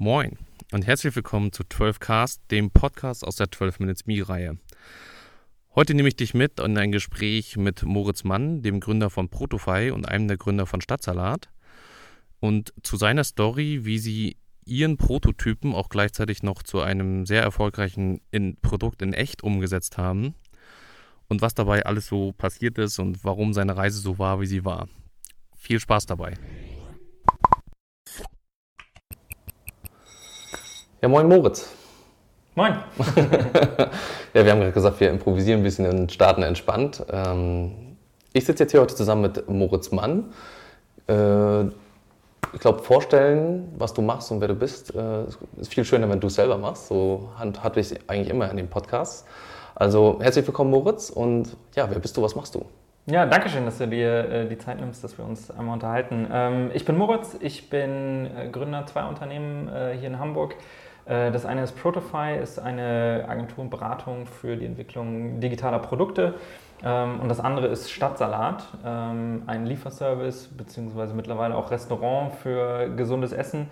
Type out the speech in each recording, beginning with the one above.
Moin und herzlich willkommen zu 12cast, dem Podcast aus der 12 Minutes Me-Reihe. Heute nehme ich dich mit in ein Gespräch mit Moritz Mann, dem Gründer von Protofy und einem der Gründer von Stadtsalat. Und zu seiner Story, wie sie ihren Prototypen auch gleichzeitig noch zu einem sehr erfolgreichen in Produkt in echt umgesetzt haben. Und was dabei alles so passiert ist und warum seine Reise so war, wie sie war. Viel Spaß dabei. Ja, moin Moritz. Moin. ja, wir haben gerade gesagt, wir improvisieren ein bisschen und starten entspannt. Ähm, ich sitze jetzt hier heute zusammen mit Moritz Mann. Äh, ich glaube, vorstellen, was du machst und wer du bist, äh, ist viel schöner, wenn du es selber machst. So hatte ich es eigentlich immer in den Podcasts. Also herzlich willkommen, Moritz. Und ja, wer bist du, was machst du? Ja, danke schön, dass du dir äh, die Zeit nimmst, dass wir uns einmal unterhalten. Ähm, ich bin Moritz, ich bin Gründer zweier Unternehmen hier in Hamburg. Äh, das eine ist Protofy, ist eine Agentur und Beratung für die Entwicklung digitaler Produkte. Ähm, und das andere ist Stadtsalat, ähm, ein Lieferservice beziehungsweise mittlerweile auch Restaurant für gesundes Essen,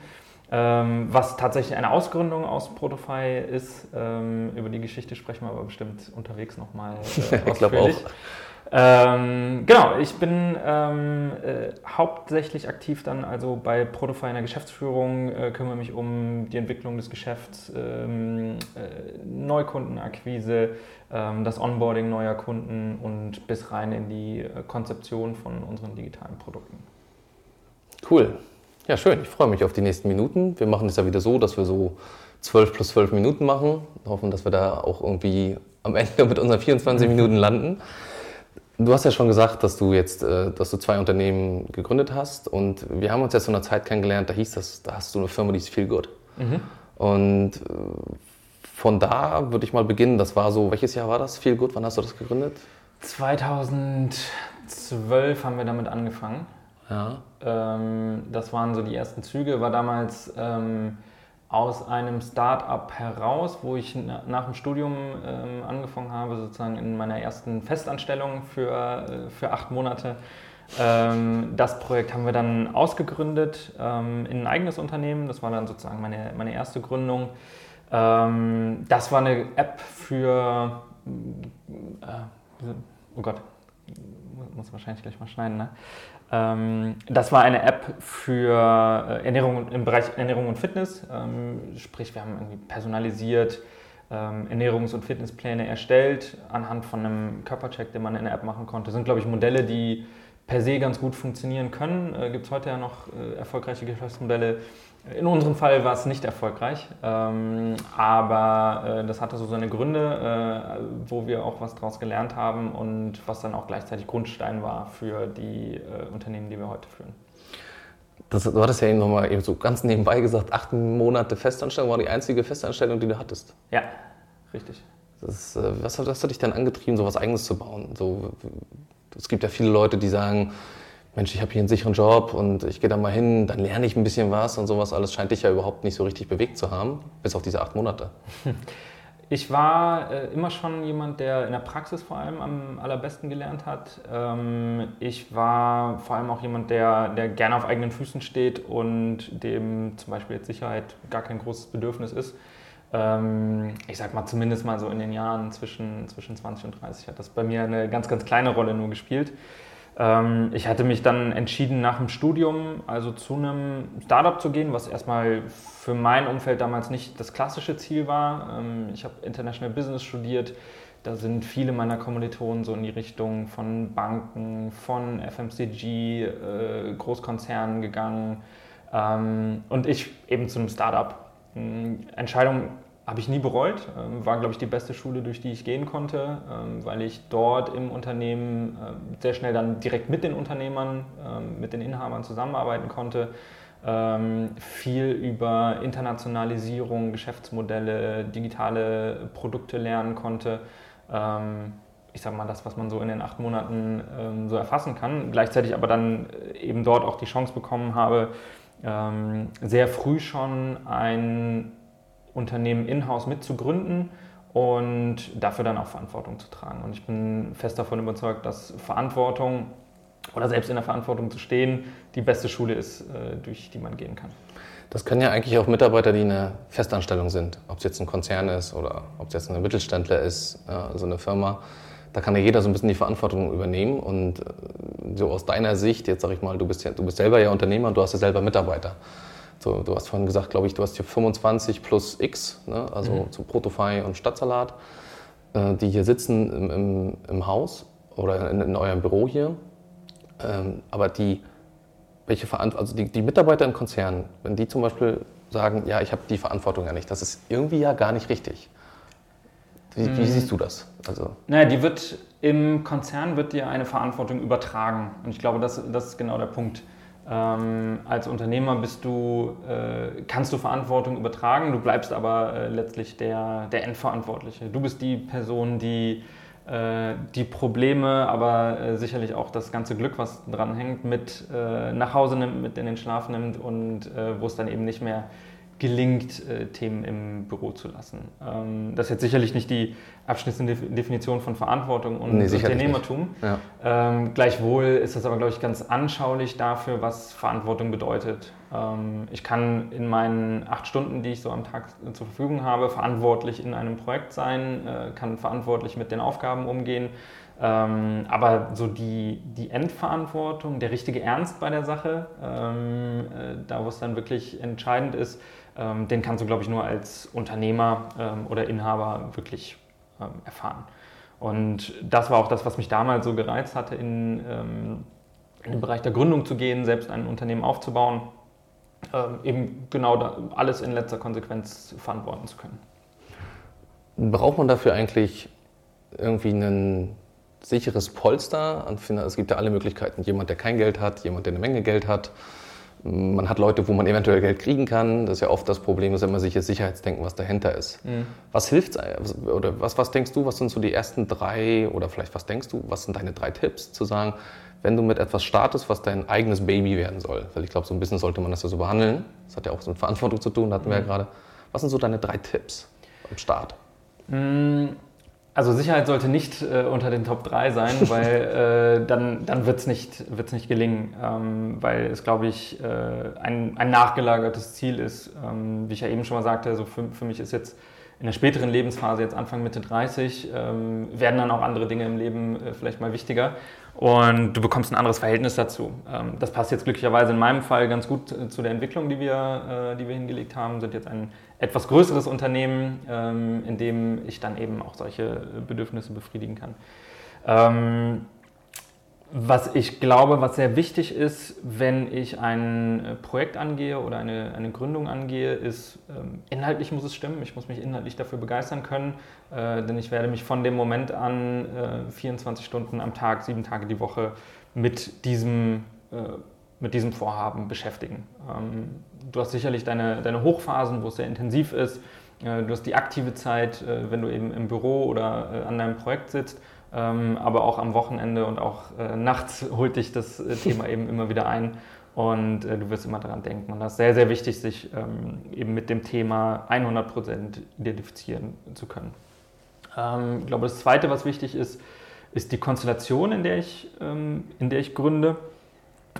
ähm, was tatsächlich eine Ausgründung aus Protofy ist. Über die Geschichte sprechen wir aber bestimmt unterwegs nochmal äh, ich glaube auch. Ähm, genau, ich bin ähm, äh, hauptsächlich aktiv dann also bei Protofy in der Geschäftsführung, äh, kümmere mich um die Entwicklung des Geschäfts, ähm, äh, Neukundenakquise, ähm, das Onboarding neuer Kunden und bis rein in die äh, Konzeption von unseren digitalen Produkten. Cool. Ja, schön. Ich freue mich auf die nächsten Minuten. Wir machen es ja wieder so, dass wir so 12 plus 12 Minuten machen. Hoffen, dass wir da auch irgendwie am Ende mit unseren 24 Minuten landen. Du hast ja schon gesagt, dass du jetzt, äh, dass du zwei Unternehmen gegründet hast und wir haben uns jetzt in einer Zeit kennengelernt, da hieß das, da hast du eine Firma, die ist viel gut. Mhm. Und äh, von da würde ich mal beginnen. Das war so, welches Jahr war das? Viel gut. Wann hast du das gegründet? 2012 haben wir damit angefangen. Ja. Ähm, das waren so die ersten Züge. War damals ähm, aus einem Start-up heraus, wo ich nach dem Studium ähm, angefangen habe, sozusagen in meiner ersten Festanstellung für, äh, für acht Monate. Ähm, das Projekt haben wir dann ausgegründet ähm, in ein eigenes Unternehmen. Das war dann sozusagen meine, meine erste Gründung. Das war eine App für, äh, oh Gott, muss wahrscheinlich gleich mal schneiden, ne? Ähm, das war eine App für äh, Ernährung im Bereich Ernährung und Fitness. Ähm, sprich, wir haben irgendwie personalisiert ähm, Ernährungs- und Fitnesspläne erstellt anhand von einem Körpercheck, den man in der App machen konnte. Das sind, glaube ich, Modelle, die per se ganz gut funktionieren können. Äh, Gibt es heute ja noch äh, erfolgreiche Geschäftsmodelle, in unserem Fall war es nicht erfolgreich, ähm, aber äh, das hatte so seine Gründe, äh, wo wir auch was daraus gelernt haben und was dann auch gleichzeitig Grundstein war für die äh, Unternehmen, die wir heute führen. Das, du hattest ja eben nochmal eben so ganz nebenbei gesagt, acht Monate Festanstellung war die einzige Festanstellung, die du hattest. Ja, richtig. Das, äh, was, was hat dich dann angetrieben, so was Eigenes zu bauen? So, es gibt ja viele Leute, die sagen, Mensch, ich habe hier einen sicheren Job und ich gehe da mal hin, dann lerne ich ein bisschen was und sowas alles scheint dich ja überhaupt nicht so richtig bewegt zu haben, bis auf diese acht Monate. Ich war äh, immer schon jemand, der in der Praxis vor allem am allerbesten gelernt hat. Ähm, ich war vor allem auch jemand, der, der gerne auf eigenen Füßen steht und dem zum Beispiel jetzt Sicherheit gar kein großes Bedürfnis ist. Ähm, ich sag mal zumindest mal so in den Jahren zwischen, zwischen 20 und 30 hat das bei mir eine ganz, ganz kleine Rolle nur gespielt. Ähm, ich hatte mich dann entschieden, nach dem Studium also zu einem Startup zu gehen, was erstmal für mein Umfeld damals nicht das klassische Ziel war. Ähm, ich habe International Business studiert. Da sind viele meiner Kommilitonen so in die Richtung von Banken, von FMCG, äh, Großkonzernen gegangen. Und ich eben zu einem Startup. Entscheidung habe ich nie bereut. Ähm, war, glaube ich, die beste Schule, durch die ich gehen konnte, ähm, weil ich dort im Unternehmen ähm, sehr schnell dann direkt mit den Unternehmern, mit den Inhabern zusammenarbeiten konnte. Viel über Internationalisierung, Geschäftsmodelle, digitale Produkte lernen konnte. Ich sage mal, das, was man so in den acht Monaten so erfassen kann. Gleichzeitig aber dann eben dort auch die Chance bekommen habe, sehr früh schon ein Unternehmen in-house mitzugründen und dafür dann auch Verantwortung zu tragen. Und ich bin fest davon überzeugt, dass Verantwortung oder selbst in der Verantwortung zu stehen die beste Schule ist, äh, durch die man gehen kann. Das können ja eigentlich auch Mitarbeiter, die in einer Festanstellung sind, ob es jetzt ein Konzern ist oder ob es jetzt ein Mittelständler ist, ja, so eine Firma. Da kann ja jeder so ein bisschen die Verantwortung übernehmen. Und äh, so aus deiner Sicht, jetzt sag ich mal, du bist, ja, du bist selber ja Unternehmer und du hast ja selber Mitarbeiter. So, du hast vorhin gesagt, glaube ich, du hast hier 25 plus X, ne? also mhm. zu Protofy und Stadtsalat, äh, die hier sitzen im, im, im Haus oder in, in, eurem Büro hier. Ähm, aber die, welche also die, die Mitarbeiter im Konzern, wenn die zum Beispiel sagen, ja, ich habe die Verantwortung ja nicht, das ist irgendwie ja gar nicht richtig. Wie, wie mhm. siehst du das? Also naja, die wird im Konzern wird dir eine Verantwortung übertragen. Und ich glaube, das, das ist genau der Punkt. Ähm, als Unternehmer bist du, äh, kannst du Verantwortung übertragen, du bleibst aber äh, letztlich der, der Endverantwortliche. Du bist die Person, die äh, die Probleme, aber äh, sicherlich auch das ganze Glück, was dran hängt, mit äh, nach Hause nimmt, mit in den Schlaf nimmt und äh, wo es dann eben nicht mehr gelingt, äh, Themen im Büro zu lassen. Ähm, das ist jetzt sicherlich nicht die abschließende Definition von Verantwortung und nee, Unternehmertum. Ja. Ähm, gleichwohl ist das aber, glaube ich, ganz anschaulich dafür, was Verantwortung bedeutet. Ähm, ich kann in meinen acht Stunden, die ich so am Tag zur Verfügung habe, verantwortlich in einem Projekt sein, äh, kann verantwortlich mit den Aufgaben umgehen. Ähm, aber so die, die Endverantwortung, der richtige Ernst bei der Sache, ähm, äh, da wo es dann wirklich entscheidend ist, ähm, den kannst du, glaube ich, nur als Unternehmer ähm, oder Inhaber wirklich ähm, erfahren. Und das war auch das, was mich damals so gereizt hatte, in, ähm, in den Bereich der Gründung zu gehen, selbst ein Unternehmen aufzubauen, ähm, eben genau da, alles in letzter Konsequenz verantworten zu können. Braucht man dafür eigentlich irgendwie ein sicheres Polster? Es gibt ja alle Möglichkeiten. Jemand, der kein Geld hat, jemand, der eine Menge Geld hat man hat Leute, wo man eventuell Geld kriegen kann. Das ist ja oft das Problem, dass immer sich das Sicherheitsdenken, was dahinter ist. Mhm. Was hilft oder was, was denkst du, was sind so die ersten drei oder vielleicht was denkst du, was sind deine drei Tipps zu sagen, wenn du mit etwas startest, was dein eigenes Baby werden soll? Weil ich glaube, so ein bisschen sollte man das ja so behandeln. Das hat ja auch so mit Verantwortung zu tun, hatten mhm. wir ja mhm. gerade. Was sind so deine drei Tipps am Start? Mhm. Also Sicherheit sollte nicht äh, unter den Top 3 sein, weil äh, dann, dann wird es nicht, wird's nicht gelingen, ähm, weil es, glaube ich, äh, ein, ein nachgelagertes Ziel ist. Ähm, wie ich ja eben schon mal sagte, also für, für mich ist jetzt in der späteren Lebensphase, jetzt Anfang Mitte 30, ähm, werden dann auch andere Dinge im Leben äh, vielleicht mal wichtiger und du bekommst ein anderes Verhältnis dazu. Ähm, das passt jetzt glücklicherweise in meinem Fall ganz gut äh, zu der Entwicklung, die wir, äh, die wir hingelegt haben, sind jetzt ein etwas größeres Unternehmen, ähm, in dem ich dann eben auch solche Bedürfnisse befriedigen kann. Was ich glaube, was sehr wichtig ist, wenn ich ein äh, Projekt angehe oder eine, eine Gründung angehe, ist, ähm, inhaltlich muss es stimmen. Ich muss mich inhaltlich dafür begeistern können, äh, denn ich werde mich von dem Moment an äh, 24 Stunden am Tag, sieben Tage die Woche mit diesem, äh, mit diesem Vorhaben beschäftigen. Ähm, du hast sicherlich deine, deine Hochphasen, wo es sehr intensiv ist. Äh, du hast die aktive Zeit, äh, wenn du eben im Büro oder an deinem Projekt sitzt. Ähm, aber auch am Wochenende und auch äh, nachts holt dich das äh, Thema eben immer wieder ein und äh, du wirst immer daran denken. Und das ist sehr, sehr wichtig, sich ähm, eben mit dem Thema 100% identifizieren zu können. Ähm, ich glaube, das Zweite, was wichtig ist, ist die Konstellation, in der ich, ähm, in der ich gründe.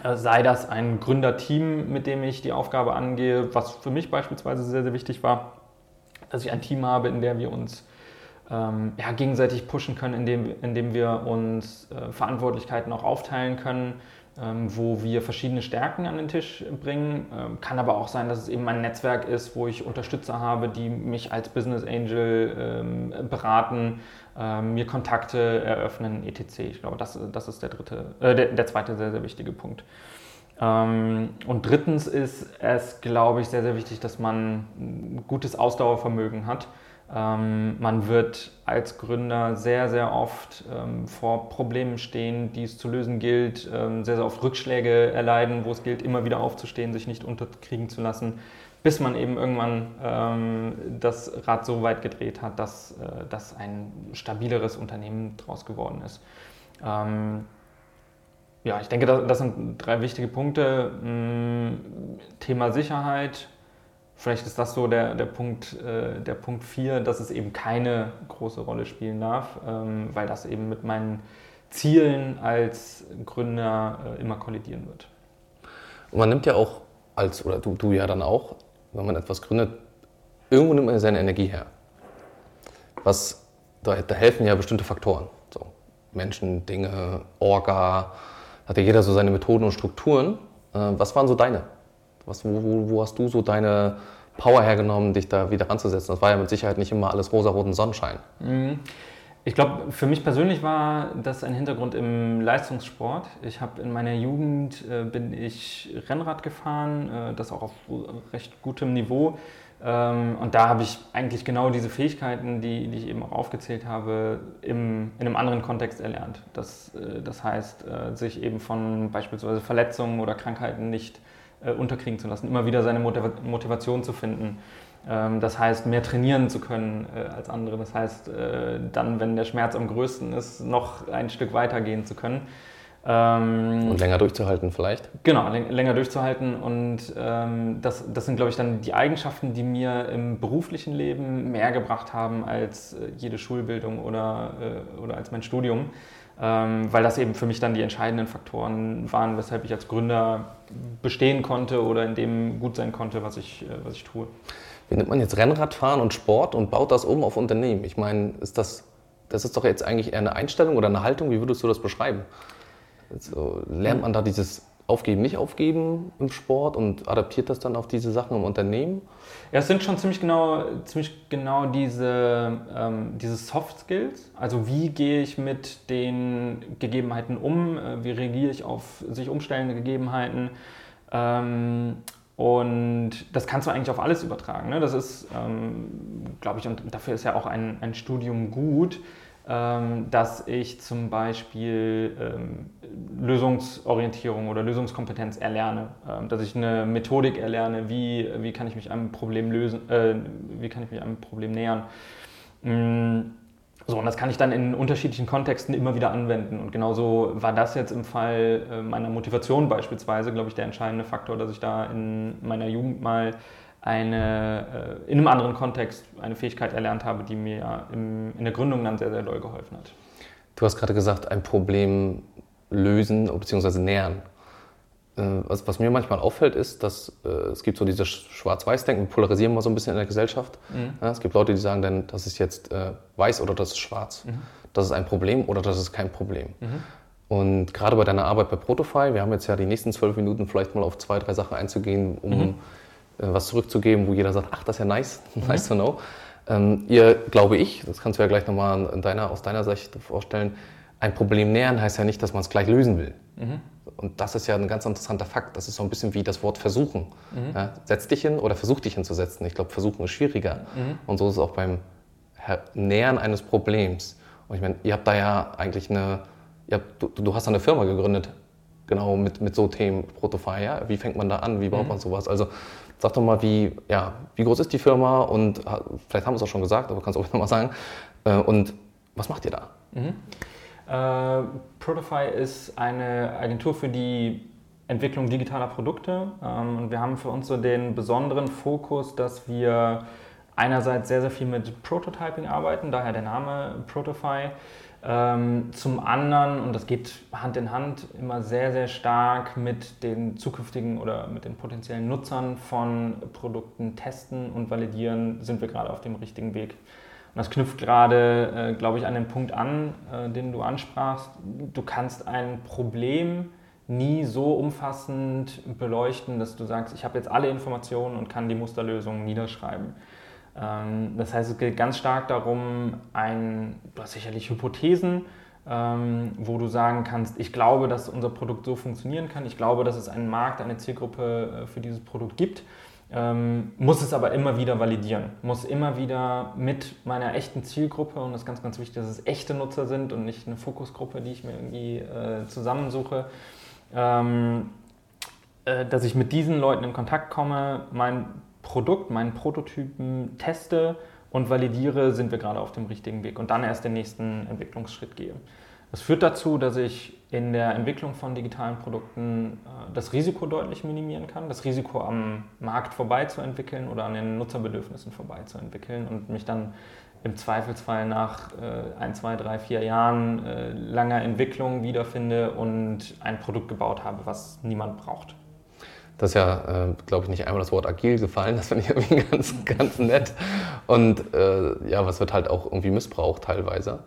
Äh, sei das ein Gründerteam, mit dem ich die Aufgabe angehe, was für mich beispielsweise sehr, sehr wichtig war, dass ich ein Team habe, in dem wir uns ähm, ja, gegenseitig pushen können, indem, indem wir uns äh, Verantwortlichkeiten auch aufteilen können, ähm, wo wir verschiedene Stärken an den Tisch bringen. Ähm, kann aber auch sein, dass es eben ein Netzwerk ist, wo ich Unterstützer habe, die mich als Business Angel ähm, beraten, ähm, mir Kontakte eröffnen, etc. Ich glaube, das, das ist der, dritte, äh, der, der zweite sehr, sehr wichtige Punkt. Ähm, und drittens ist es, glaube ich, sehr, sehr wichtig, dass man ein gutes Ausdauervermögen hat. Ähm, man wird als Gründer sehr, sehr oft ähm, vor Problemen stehen, die es zu lösen gilt, ähm, sehr, sehr oft Rückschläge erleiden, wo es gilt, immer wieder aufzustehen, sich nicht unterkriegen zu lassen, bis man eben irgendwann ähm, das Rad so weit gedreht hat, dass, äh, dass ein stabileres Unternehmen daraus geworden ist. Ähm, ja, ich denke, das, sind drei wichtige Punkte. Hm, Thema Sicherheit, Vielleicht ist das so der, der, Punkt, äh, der Punkt 4, dass es eben keine große Rolle spielen darf, ähm, weil das eben mit meinen Zielen als Gründer äh, immer kollidieren wird. Und man nimmt ja auch als, oder du, du ja dann auch, wenn man etwas gründet, irgendwo nimmt man seine Energie her. Was, da, da helfen ja bestimmte Faktoren. So, Menschen, Dinge, Orga, hat ja jeder so seine Methoden und Strukturen. Äh, was waren so deine? Was, wo, wo, hast du so deine Power hergenommen, dich da wieder ranzusetzen? Das war ja mit Sicherheit nicht immer alles rosa-roten Sonnenschein. Mhm. Ich glaube, für mich persönlich war das ein Hintergrund im Leistungssport. Ich habe in meiner Jugend äh, bin ich Rennrad gefahren, äh, das auch auf recht gutem Niveau. Ähm, und da habe ich eigentlich genau diese Fähigkeiten, die, die ich eben auch aufgezählt habe, im, in einem anderen Kontext erlernt. Das, äh, das heißt, äh, sich eben von beispielsweise Verletzungen oder Krankheiten nicht äh, unterkriegen zu lassen, immer wieder seine Motivation zu finden ähm, das heißt, mehr trainieren zu können äh, als andere. Das heißt, äh, dann, wenn der Schmerz am größten ist, noch ein Stück weiter gehen zu können. Ähm, und länger durchzuhalten vielleicht? Genau, länger durchzuhalten. Und ähm, das, das sind, glaube ich, dann die Eigenschaften, die mir im beruflichen Leben mehr gebracht haben als äh, jede Schulbildung oder, oder als mein Studium. Weil das eben für mich dann die entscheidenden Faktoren waren, weshalb ich als Gründer bestehen konnte oder in dem gut sein konnte, was ich, was ich tue. Wie nimmt man jetzt Rennradfahren und Sport und baut das um auf Unternehmen? Ich meine, ist das, das ist doch jetzt eigentlich eher eine Einstellung oder eine Haltung. Wie würdest du das beschreiben? Also, lernt man da dieses Aufgeben, nicht aufgeben im Sport und adaptiert das dann auf diese Sachen im Unternehmen? Ja, es sind schon ziemlich genau, ziemlich genau diese, ähm, diese Soft Skills. Also wie gehe ich mit den Gegebenheiten um? Äh, wie reagiere ich auf sich umstellende Gegebenheiten? Ähm, und das kannst du eigentlich auf alles übertragen. Ne? Das ist, ähm, glaube ich, und dafür ist ja auch ein, ein Studium gut, dass ich zum Beispiel ähm, Lösungsorientierung oder Lösungskompetenz erlerne, ähm, dass ich eine Methodik erlerne, wie, wie kann ich mich einem Problem lösen, äh, wie kann ich mich einem Problem nähern. Mhm so, und das kann ich dann in unterschiedlichen Kontexten immer wieder anwenden. Und genauso war das jetzt im Fall äh, meiner Motivation beispielsweise, glaube ich, der entscheidende Faktor, dass ich da in meiner Jugend mal eine, äh, in einem anderen Kontext eine Fähigkeit erlernt habe, die mir in der Gründung dann sehr, sehr doll geholfen hat. Du hast gerade gesagt, ein Problem lösen bzw. nähern. Äh, was, was, mir manchmal auffällt, ist, dass äh, es gibt so dieses Schwarz-Weiß-Denken, polarisieren wir so ein bisschen in der Gesellschaft. Mhm. Ja, es gibt Leute, die sagen dann, das ist jetzt äh, weiß oder das ist schwarz. Mhm. Das ist ein Problem oder das ist kein Problem. Mhm. Und gerade bei deiner Arbeit bei Protofy, wir haben jetzt ja die nächsten zwölf Minuten vielleicht mal auf zwei, drei Sachen einzugehen, um mhm. Was zurückzugeben, wo jeder sagt, ach, das ist ja nice, mhm. nice to know. Ähm, ihr, glaube ich, das kannst du ja gleich nochmal deiner, aus deiner Sicht vorstellen, ein Problem nähern heißt ja nicht, dass man es gleich lösen will. Mhm. Und das ist ja ein ganz interessanter Fakt. Das ist so ein bisschen wie das Wort versuchen. Mhm. Ja, setz dich hin oder versuch dich hinzusetzen. Ich glaube, versuchen ist schwieriger. Mhm. Und so ist es auch beim Nähern eines Problems. Und ich meine, ihr habt da ja eigentlich eine, habt, du, du, hast da eine Firma gegründet, genau mit, mit so Themen, Protofy. Ja? Wie fängt man da an? Wie baut mhm. man sowas? Also sag doch mal, wie, ja, wie groß ist die Firma? Und vielleicht haben wir es auch schon gesagt, aber kannst du auch nochmal sagen. Äh, und was macht ihr da? Mhm. Äh, Protify ist eine Agentur für die Entwicklung digitaler Produkte. Ähm, und wir haben für uns so den besonderen Fokus, dass wir einerseits sehr, sehr viel mit Prototyping arbeiten, daher der Name Protify. Ähm, zum anderen, und das geht Hand in Hand, immer sehr, sehr stark mit den zukünftigen oder mit den potenziellen Nutzern von Produkten testen und validieren, sind wir gerade auf dem richtigen Weg. Und das knüpft gerade, äh, glaube ich, an den Punkt an, äh, den du ansprachst. Du kannst ein Problem nie so umfassend beleuchten, dass du sagst, ich habe jetzt alle Informationen und kann die Musterlösung niederschreiben. Ähm, das heißt, es geht ganz stark darum, ein, du hast sicherlich Hypothesen, ähm, wo du sagen kannst, ich glaube, dass unser Produkt so funktionieren kann, ich glaube, dass es einen Markt, eine Zielgruppe äh, für dieses Produkt gibt. Ähm, muss es aber immer wieder validieren, muss immer wieder mit meiner echten Zielgruppe, und das ist ganz, ganz wichtig, dass es echte Nutzer sind und nicht eine Fokusgruppe, die ich mir irgendwie äh, zusammensuche, ähm, äh, dass ich mit diesen Leuten in Kontakt komme, mein Produkt, meinen Prototypen teste und validiere, sind wir gerade auf dem richtigen Weg und dann erst den nächsten Entwicklungsschritt gehe. Das führt dazu, dass ich in der Entwicklung von digitalen Produkten äh, das Risiko deutlich minimieren kann, das Risiko am Markt vorbeizuentwickeln oder an den Nutzerbedürfnissen vorbeizuentwickeln und mich dann im Zweifelsfall nach äh, ein, zwei, drei, vier Jahren äh, langer Entwicklung wiederfinde und ein Produkt gebaut habe, was niemand braucht. Das ist ja, äh, glaube ich, nicht einmal das Wort agil gefallen. Das finde ich irgendwie ganz, ganz nett. Und äh, ja, was wird halt auch irgendwie missbraucht teilweise.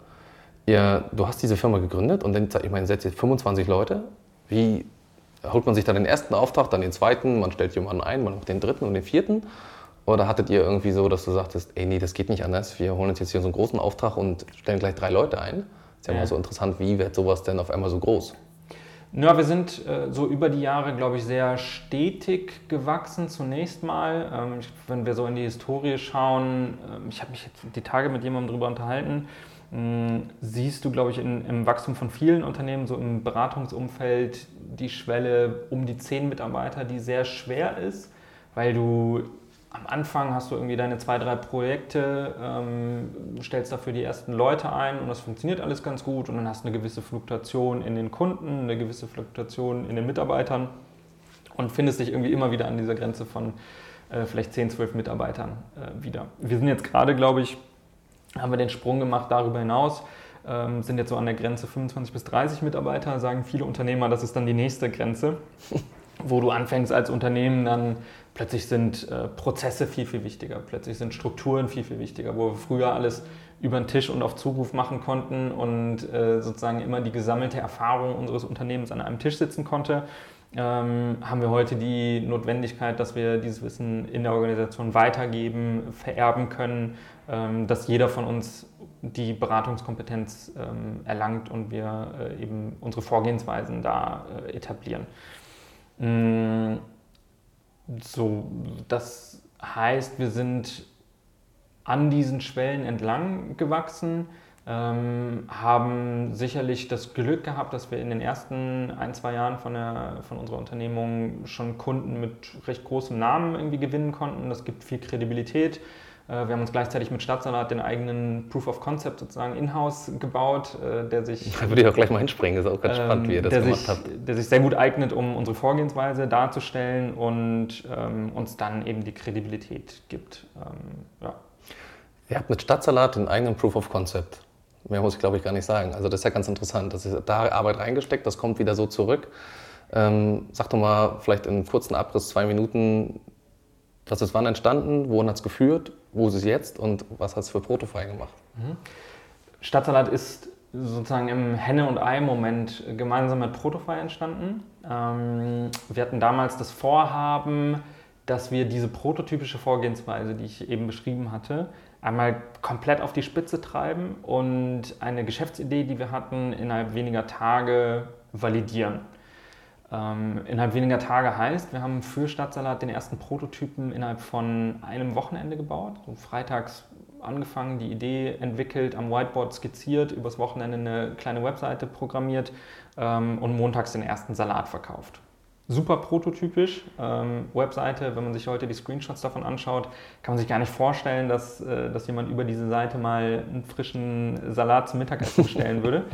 Ja, du hast diese Firma gegründet und dann, ich meine, setzt jetzt 25 Leute. Wie holt man sich da den ersten Auftrag, dann den zweiten, man stellt jemanden ein, man macht den dritten und den vierten? Oder hattet ihr irgendwie so, dass du sagtest, ey, nee, das geht nicht anders, wir holen uns jetzt hier so einen großen Auftrag und stellen gleich drei Leute ein? Ist ja, ja. mal so interessant, wie wird sowas denn auf einmal so groß? Ja, wir sind äh, so über die Jahre, glaube ich, sehr stetig gewachsen zunächst mal. Ähm, wenn wir so in die Historie schauen, äh, ich habe mich jetzt die Tage mit jemandem darüber unterhalten, äh, siehst du, glaube ich, in, im Wachstum von vielen Unternehmen, so im Beratungsumfeld, die Schwelle um die zehn Mitarbeiter, die sehr schwer ist, weil du am Anfang hast du irgendwie deine zwei, drei Projekte, ähm, stellst dafür die ersten Leute ein und das funktioniert alles ganz gut und dann hast du eine gewisse Fluktuation in den Kunden, eine gewisse Fluktuation in den Mitarbeitern und findest dich irgendwie immer wieder an dieser Grenze von äh, vielleicht 10, 12 Mitarbeitern äh, wieder. Wir sind jetzt gerade, glaube ich, haben wir den Sprung gemacht darüber hinaus, ähm, sind jetzt so an der Grenze 25 bis 30 Mitarbeiter, sagen viele Unternehmer, das ist dann die nächste Grenze wo du anfängst als Unternehmen, dann plötzlich sind äh, Prozesse viel, viel wichtiger, plötzlich sind Strukturen viel, viel wichtiger, wo wir früher alles über den Tisch und auf Zuruf machen konnten und äh, sozusagen immer die gesammelte Erfahrung unseres Unternehmens an einem Tisch sitzen konnte, ähm, haben wir heute die Notwendigkeit, dass wir dieses Wissen in der Organisation weitergeben, vererben können, ähm, dass jeder von uns die Beratungskompetenz ähm, erlangt und wir äh, eben unsere Vorgehensweisen da äh, etablieren. Mm, so, das heißt, wir sind an diesen Schwellen entlang gewachsen, ähm, haben sicherlich das Glück gehabt, dass wir in den ersten ein, zwei Jahren von, der, von unserer Unternehmung schon Kunden mit recht großem Namen irgendwie gewinnen konnten. Das gibt viel Kredibilität. Äh, wir haben uns gleichzeitig mit Stadtsalat den eigenen Proof of Concept sozusagen in-house gebaut, äh, der sich. Da würde ich auch gleich mal hinspringen, ist auch ganz ähm, spannend, wie ihr das gemacht sich, habt. Der sich sehr gut eignet, um unsere Vorgehensweise darzustellen und ähm, uns dann eben die Kredibilität gibt. Ähm, ja. Ihr habt mit Stadtsalat den eigenen Proof of Concept. Mehr muss ich, glaube ich, gar nicht sagen. Also das ist ja ganz interessant. Das ist da Arbeit reingesteckt, das kommt wieder so zurück. Ähm, sag doch mal vielleicht in kurzen Abriss, zwei Minuten, was ist wann entstanden, wohin hat es geführt, wo ist es jetzt und was hat es für Protofy gemacht? Mhm. Stadtsalat ist sozusagen im Henne- und Ei-Moment gemeinsam mit Protofy entstanden. Ähm, wir hatten damals das Vorhaben, dass wir diese prototypische Vorgehensweise, die ich eben beschrieben hatte, einmal komplett auf die Spitze treiben und eine Geschäftsidee, die wir hatten, innerhalb weniger Tage validieren. Ähm, innerhalb weniger Tage heißt, wir haben für Stadtsalat den ersten Prototypen innerhalb von einem Wochenende gebaut. So freitags angefangen, die Idee entwickelt, am Whiteboard skizziert, übers Wochenende eine kleine Webseite programmiert ähm, und montags den ersten Salat verkauft. Super prototypisch. Ähm, Webseite, wenn man sich heute die Screenshots davon anschaut, kann man sich gar nicht vorstellen, dass, äh, dass jemand über diese Seite mal einen frischen Salat zum Mittagessen bestellen würde.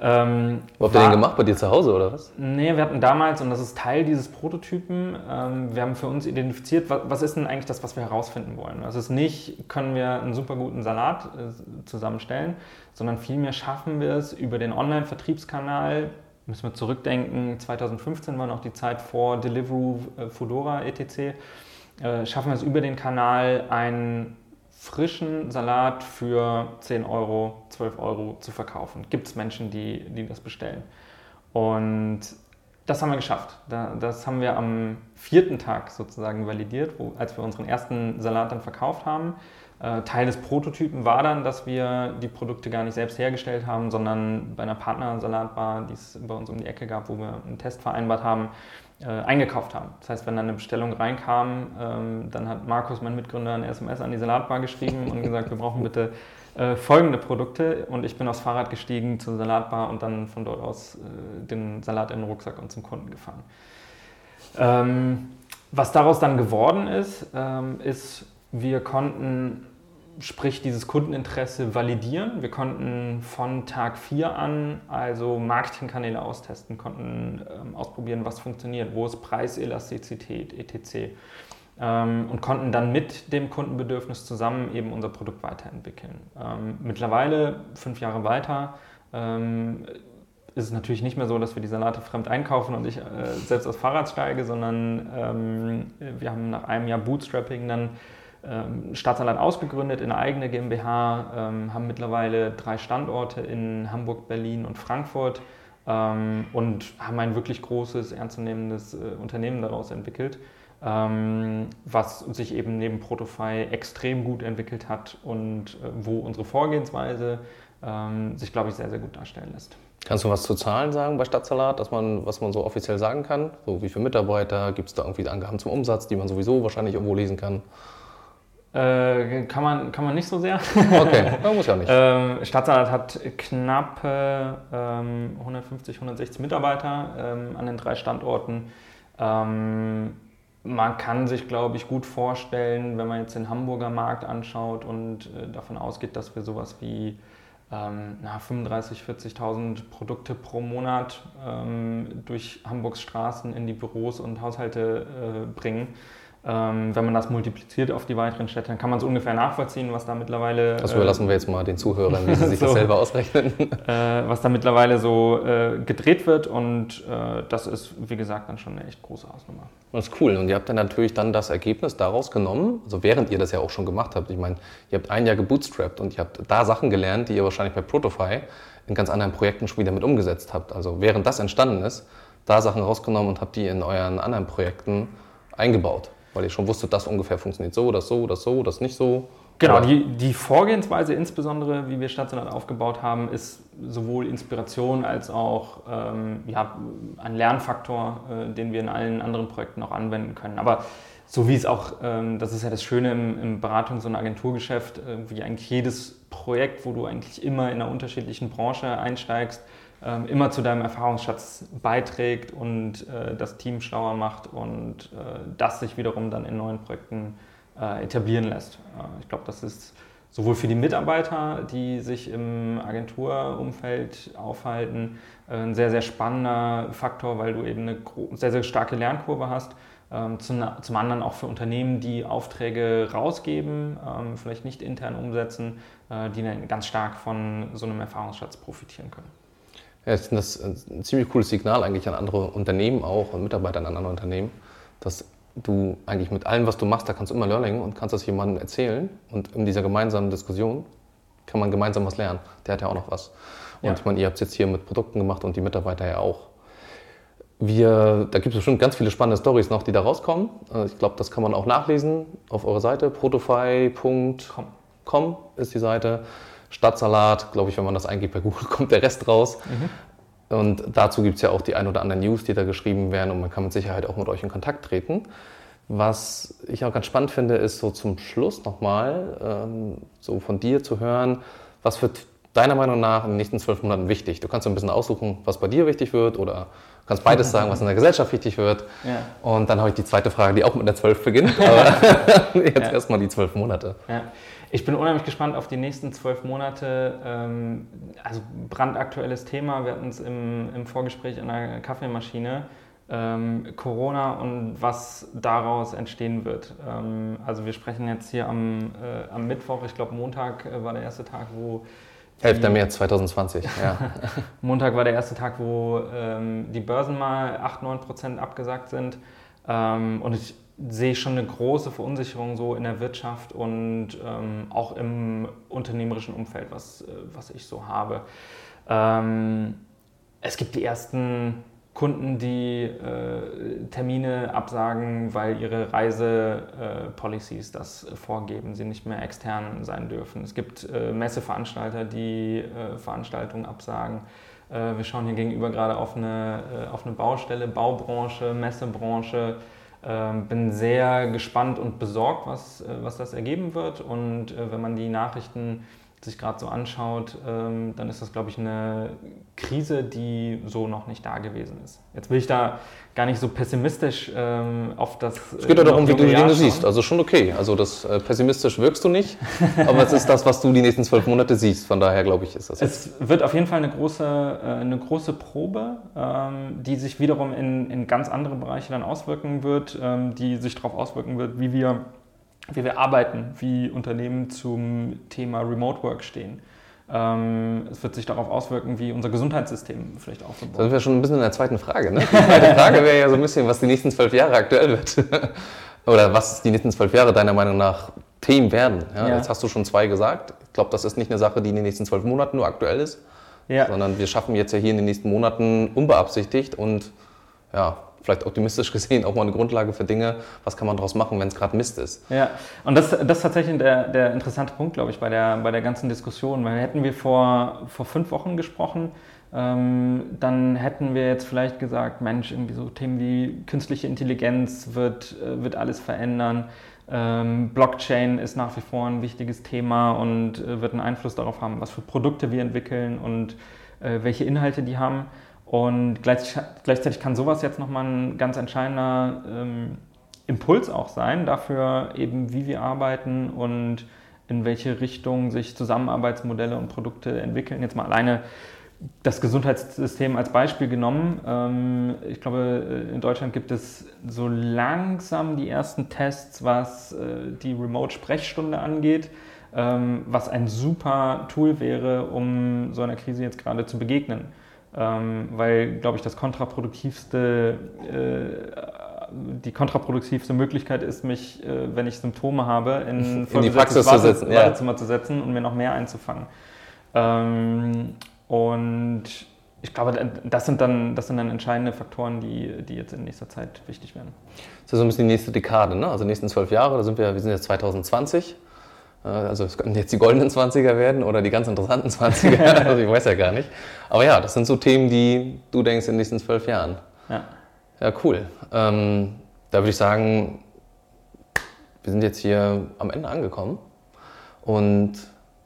Ähm, Wo habt ihr den gemacht? Bei dir zu Hause oder was? Nee, wir hatten damals, und das ist Teil dieses Prototypen, ähm, wir haben für uns identifiziert, was, was, ist denn eigentlich das, was wir herausfinden wollen. Das ist nicht, können wir einen super guten Salat äh, zusammenstellen, sondern vielmehr schaffen wir es über den Online-Vertriebskanal, müssen wir zurückdenken, 2015 war noch die Zeit vor Deliveroo, äh, Foodora, etc., äh, schaffen wir es über den Kanal, ein frischen Salat für 10 Euro, 12 Euro zu verkaufen. Gibt es Menschen, die, die das bestellen. Und das haben wir geschafft. Das haben wir am vierten Tag sozusagen validiert, wo, als wir unseren ersten Salat dann verkauft haben. Äh, Teil des Prototypen war dann, dass wir die Produkte gar nicht selbst hergestellt haben, sondern bei einer Partnersalatbar, die es bei uns um die Ecke gab, wo wir einen Test vereinbart haben, äh, eingekauft haben. Das heißt, wenn dann eine Bestellung reinkam, ähm, dann hat Markus, mein Mitgründer, eine SMS an die Salatbar geschrieben und gesagt, wir brauchen bitte äh, folgende Produkte. Und ich bin aufs Fahrrad gestiegen zur Salatbar und dann von dort aus äh, den Salat in den Rucksack und zum Kunden gefahren. Ähm, was daraus dann geworden ist, ähm, ist, wir konnten sprich dieses Kundeninteresse validieren. Wir konnten von Tag 4 an also Marketingkanäle austesten, konnten ähm, ausprobieren, was funktioniert, wo ist Preiselastizität, etc. Ähm, und konnten dann mit dem Kundenbedürfnis zusammen eben unser Produkt weiterentwickeln. Ähm, mittlerweile, fünf Jahre weiter, ähm, ist es natürlich nicht mehr so, dass wir die Salate fremd einkaufen und ich äh, selbst aufs Fahrrad steige, sondern ähm, wir haben nach einem Jahr Bootstrapping dann ähm, ausgegründet in eine eigene GmbH, ähm, haben mittlerweile drei Standorte in Hamburg, Berlin und Frankfurt ähm, und haben ein wirklich großes, ernstzunehmendes äh, Unternehmen daraus entwickelt, ähm, was sich eben neben Protofy extrem gut entwickelt hat und äh, wo unsere Vorgehensweise ähm, sich, glaube ich, sehr, sehr gut darstellen lässt. Kannst du was zu Zahlen sagen bei Stadtsalat, dass man, was man so offiziell sagen kann? So wie viele Mitarbeiter, gibt es da irgendwie Angaben zum Umsatz, die man sowieso wahrscheinlich irgendwo lesen kann? Äh, kann, man, kann man nicht so sehr. Okay, muss ja nicht. ähm, Stadtsalat hat knapp ähm, 150, 160 Mitarbeiter ähm, an den drei Standorten. Ähm, man kann sich, glaube ich, gut vorstellen, wenn man jetzt den Hamburger Markt anschaut und äh, davon ausgeht, dass wir sowas wie ähm, 35.000, 40.000 Produkte pro Monat ähm, durch Hamburgs Straßen in die Büros und Haushalte äh, bringen wenn man das multipliziert auf die weiteren Städte, dann kann man es ungefähr nachvollziehen, was da mittlerweile. Das überlassen äh, wir jetzt mal den Zuhörern, wie sie sich so, das selber ausrechnen. Äh, was da mittlerweile so äh, gedreht wird und das ist, wie gesagt, dann schon eine echt große Hausnummer. Das ist cool. Und ihr habt dann natürlich dann das Ergebnis daraus genommen, also während ihr das ja auch schon gemacht habt. Ich meine, ihr habt ein Jahr gebootstrapped und ihr habt da Sachen gelernt, die ihr wahrscheinlich bei Protofy in ganz anderen Projekten schon wieder mit umgesetzt habt. Also während das entstanden ist, da Sachen rausgenommen und habt die in euren anderen Projekten eingebaut weil ihr schon wusstet, das ungefähr funktioniert so, das so, das so, das nicht so. Genau, die, die, Vorgehensweise insbesondere, wie wir Stadtsenat aufgebaut haben, ist sowohl Inspiration als auch ähm, ja, ein Lernfaktor, äh, den wir in allen anderen Projekten auch anwenden können. Aber so wie es auch, ähm, das ist ja das Schöne im, im Beratungs- und Agenturgeschäft, äh, wie eigentlich jedes Projekt, wo du eigentlich immer in einer unterschiedlichen Branche einsteigst, ähm, immer zu deinem Erfahrungsschatz beiträgt und äh, das Team schlauer macht und äh, das sich wiederum dann in neuen Projekten äh, etablieren lässt. Äh, ich glaube, das ist sowohl für die Mitarbeiter, die sich im Agenturumfeld aufhalten, äh, ein sehr, sehr spannender Faktor, weil du eben eine sehr, sehr starke Lernkurve hast. Ähm, zum, zum, anderen auch für Unternehmen, die Aufträge rausgeben, ähm, vielleicht nicht intern umsetzen, äh, die dann ganz stark von so einem Erfahrungsschatz profitieren können. Ja, ich finde das ein ziemlich cooles Signal eigentlich an andere Unternehmen auch und Mitarbeiter an anderen Unternehmen, dass du eigentlich mit allem, was du machst, da kannst du immer Learning und kannst das jemandem erzählen und in dieser gemeinsamen Diskussion kann man gemeinsam was lernen. Der hat ja auch noch was. Und ja. ich meine, ihr habt es jetzt hier mit Produkten gemacht und die Mitarbeiter ja auch. Wir, da gibt es bestimmt ganz viele spannende Stories noch, die da rauskommen. Äh, ich glaube, das kann man auch nachlesen auf eurer Seite. protofy.com ist die Seite. Stadtsalat, glaube ich, wenn man das eingibt bei Google, kommt der Rest raus. Mhm. Und dazu gibt es ja auch die ein oder anderen News, die da geschrieben werden und man kann mit Sicherheit auch mit euch in Kontakt treten. Was ich auch ganz spannend finde, ist so zum Schluss nochmal ähm, so von dir zu hören, was wird deiner Meinung nach in den nächsten zwölf Monaten wichtig? Du kannst so ein bisschen aussuchen, was bei dir wichtig wird oder kannst beides sagen, was in der Gesellschaft wichtig wird. Ja. Und dann habe ich die zweite Frage, die auch mit der zwölf beginnt, aber jetzt ja. erstmal die zwölf Monate. Ja. Ich bin unheimlich gespannt auf die nächsten zwölf Monate. Ähm, also brandaktuelles Thema. Wir hatten es im, im Vorgespräch an der Kaffeemaschine. Ähm, Corona und was daraus entstehen wird. Ähm, also wir sprechen jetzt hier am, äh, am Mittwoch, ich glaube Montag äh, war der erste Tag, wo... 11. März 2020, ja. Montag war der erste Tag, wo ähm, die Börsen mal 8, 9 Prozent abgesagt sind. Ähm, und ich sehe schon eine große Verunsicherung so in der Wirtschaft und ähm, auch im unternehmerischen Umfeld, was, äh, was ich so habe. Ähm, es gibt die ersten Kunden, die äh, Termine absagen, weil ihre Reisepolicies äh, das vorgeben, sie nicht mehr extern sein dürfen. Es gibt äh, Messeveranstalter, die äh, Veranstaltungen absagen. Äh, wir schauen hier gegenüber gerade auf eine, auf eine Baustelle, Baubranche, Messebranche. Ähm, bin sehr gespannt und besorgt, was, äh, was das ergeben wird. Und äh, wenn man die Nachrichten sich gerade so anschaut, ähm, dann ist das, glaube ich, eine Krise, die so noch nicht da gewesen ist. Jetzt will ich da gar nicht so pessimistisch ähm, auf das. Es geht ja darum, wie du die Dinge siehst. Also schon okay. Also das äh, pessimistisch wirkst du nicht, aber es ist das, was du die nächsten zwölf Monate siehst. Von daher glaube ich, ist das. Es wird auf jeden Fall eine große, äh, eine große Probe, ähm, die sich wiederum in, in ganz andere Bereiche dann auswirken wird, ähm, die sich darauf auswirken wird, wie wir wie wir arbeiten, wie Unternehmen zum Thema Remote Work stehen. Ähm, es wird sich darauf auswirken, wie unser Gesundheitssystem vielleicht aufgebaut wird. Da sind wir schon ein bisschen in der zweiten Frage. Ne? Die zweite Frage wäre ja so ein bisschen, was die nächsten zwölf Jahre aktuell wird. Oder was die nächsten zwölf Jahre deiner Meinung nach Themen werden. Ja? Ja. Jetzt hast du schon zwei gesagt. Ich glaube, das ist nicht eine Sache, die in den nächsten zwölf Monaten nur aktuell ist, ja. sondern wir schaffen jetzt ja hier in den nächsten Monaten unbeabsichtigt und ja, vielleicht optimistisch gesehen auch mal eine Grundlage für Dinge, was kann man daraus machen, wenn es gerade Mist ist. Ja, und das, das ist tatsächlich der, der interessante Punkt, glaube ich, bei der, bei der ganzen Diskussion. Weil hätten wir vor, vor fünf Wochen gesprochen, ähm, dann hätten wir jetzt vielleicht gesagt, Mensch, irgendwie so Themen wie künstliche Intelligenz wird, äh, wird alles verändern. Ähm, Blockchain ist nach wie vor ein wichtiges Thema und äh, wird einen Einfluss darauf haben, was für Produkte wir entwickeln und äh, welche Inhalte die haben. Und gleichzeitig kann sowas jetzt nochmal ein ganz entscheidender ähm, Impuls auch sein dafür, eben wie wir arbeiten und in welche Richtung sich Zusammenarbeitsmodelle und Produkte entwickeln. Jetzt mal alleine das Gesundheitssystem als Beispiel genommen. Ähm, ich glaube, in Deutschland gibt es so langsam die ersten Tests, was äh, die Remote-Sprechstunde angeht, ähm, was ein super Tool wäre, um so einer Krise jetzt gerade zu begegnen ähm, weil, glaube ich, das kontraproduktivste, äh, die kontraproduktivste Möglichkeit ist, mich, äh, wenn ich Symptome habe, in, in die Praxis Warte, zu setzen, Wartezimmer ja. zu setzen und mir noch mehr einzufangen. Ähm, und ich glaube, das sind, dann, das sind dann entscheidende Faktoren, die, die jetzt in nächster Zeit wichtig werden. Das ist so ein bisschen die nächste Dekade, ne? also die nächsten zwölf Jahre, da sind wir, wir sind jetzt 2020. Äh, also es könnten jetzt die goldenen 20er werden oder die ganz interessanten 20er, also ich weiß ja gar nicht. Aber ja, das sind so Themen, die du denkst in den nächsten zwölf Jahren. Ja. Ja, cool. Ähm, da würde ich sagen, wir sind jetzt hier am Ende angekommen. Und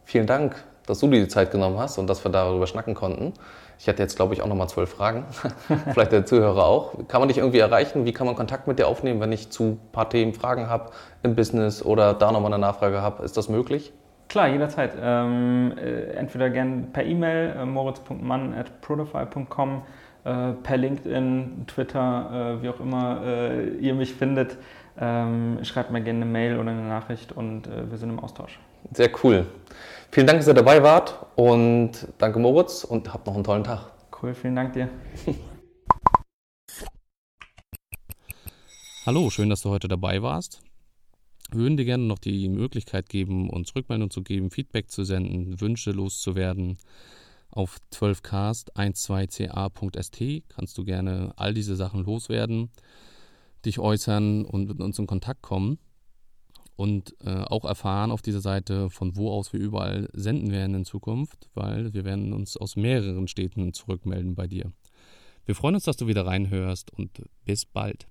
vielen Dank, dass du dir die Zeit genommen hast und dass wir darüber schnacken konnten. Ich hatte jetzt, glaube ich, auch nochmal zwölf Fragen. Vielleicht der Zuhörer auch. Kann man dich irgendwie erreichen? Wie kann man Kontakt mit dir aufnehmen, wenn ich zu ein paar Themen Fragen habe im Business oder da nochmal eine Nachfrage habe? Ist das möglich? Klar, jederzeit. Ähm, äh, entweder gerne per E-Mail, äh, moritz.mann.protofile.com, äh, per LinkedIn, Twitter, äh, wie auch immer äh, ihr mich findet. Ähm, schreibt mir gerne eine Mail oder eine Nachricht und äh, wir sind im Austausch. Sehr cool. Vielen Dank, dass ihr dabei wart und danke Moritz und habt noch einen tollen Tag. Cool, vielen Dank dir. Hallo, schön, dass du heute dabei warst. Wir würden dir gerne noch die Möglichkeit geben, uns Rückmeldung zu geben, Feedback zu senden, Wünsche loszuwerden. Auf 12cast12ca.st kannst du gerne all diese Sachen loswerden, dich äußern und mit uns in Kontakt kommen und äh, auch erfahren auf dieser Seite, von wo aus wir überall senden werden in Zukunft, weil wir werden uns aus mehreren Städten zurückmelden bei dir. Wir freuen uns, dass du wieder reinhörst und bis bald.